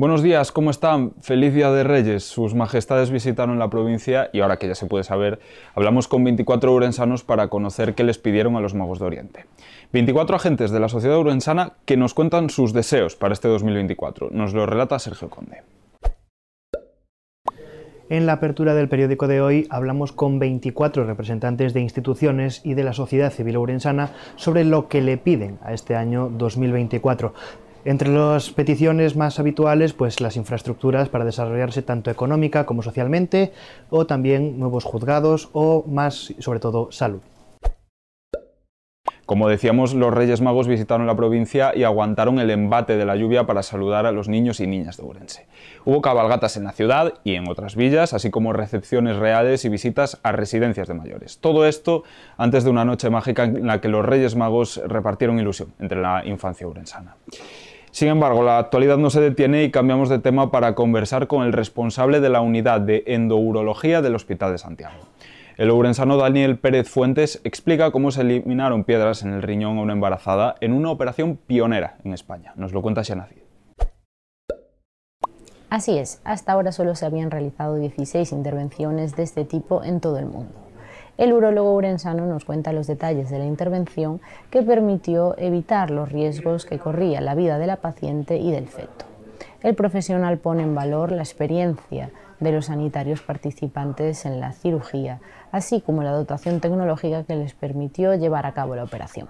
Buenos días, ¿cómo están? Feliz Día de Reyes. Sus majestades visitaron la provincia y ahora que ya se puede saber, hablamos con 24 urensanos para conocer qué les pidieron a los magos de Oriente. 24 agentes de la sociedad urensana que nos cuentan sus deseos para este 2024. Nos lo relata Sergio Conde. En la apertura del periódico de hoy hablamos con 24 representantes de instituciones y de la sociedad civil urensana sobre lo que le piden a este año 2024. Entre las peticiones más habituales, pues las infraestructuras para desarrollarse tanto económica como socialmente, o también nuevos juzgados o más, sobre todo, salud. Como decíamos, los Reyes Magos visitaron la provincia y aguantaron el embate de la lluvia para saludar a los niños y niñas de Urense. Hubo cabalgatas en la ciudad y en otras villas, así como recepciones reales y visitas a residencias de mayores. Todo esto antes de una noche mágica en la que los Reyes Magos repartieron ilusión entre la infancia urensana. Sin embargo, la actualidad no se detiene y cambiamos de tema para conversar con el responsable de la unidad de endourología del Hospital de Santiago. El urensano Daniel Pérez Fuentes explica cómo se eliminaron piedras en el riñón a una embarazada en una operación pionera en España. Nos lo cuenta Xanacid. Así es, hasta ahora solo se habían realizado 16 intervenciones de este tipo en todo el mundo. El urólogo urensano nos cuenta los detalles de la intervención que permitió evitar los riesgos que corría la vida de la paciente y del feto. El profesional pone en valor la experiencia de los sanitarios participantes en la cirugía, así como la dotación tecnológica que les permitió llevar a cabo la operación.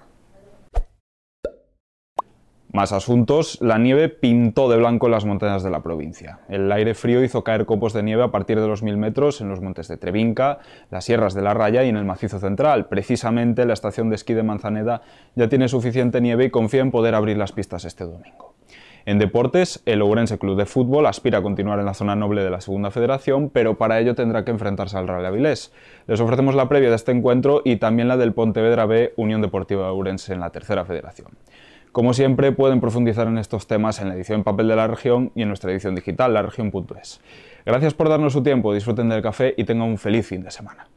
Más asuntos, la nieve pintó de blanco las montañas de la provincia. El aire frío hizo caer copos de nieve a partir de los 1000 metros en los montes de Trevinca, las sierras de la Raya y en el macizo central. Precisamente la estación de esquí de Manzaneda ya tiene suficiente nieve y confía en poder abrir las pistas este domingo. En deportes, el Ourense Club de Fútbol aspira a continuar en la zona noble de la Segunda Federación, pero para ello tendrá que enfrentarse al Real Avilés. Les ofrecemos la previa de este encuentro y también la del Pontevedra B Unión Deportiva Ourense en la Tercera Federación. Como siempre, pueden profundizar en estos temas en la edición papel de la región y en nuestra edición digital, laregion.es. Gracias por darnos su tiempo, disfruten del café y tengan un feliz fin de semana.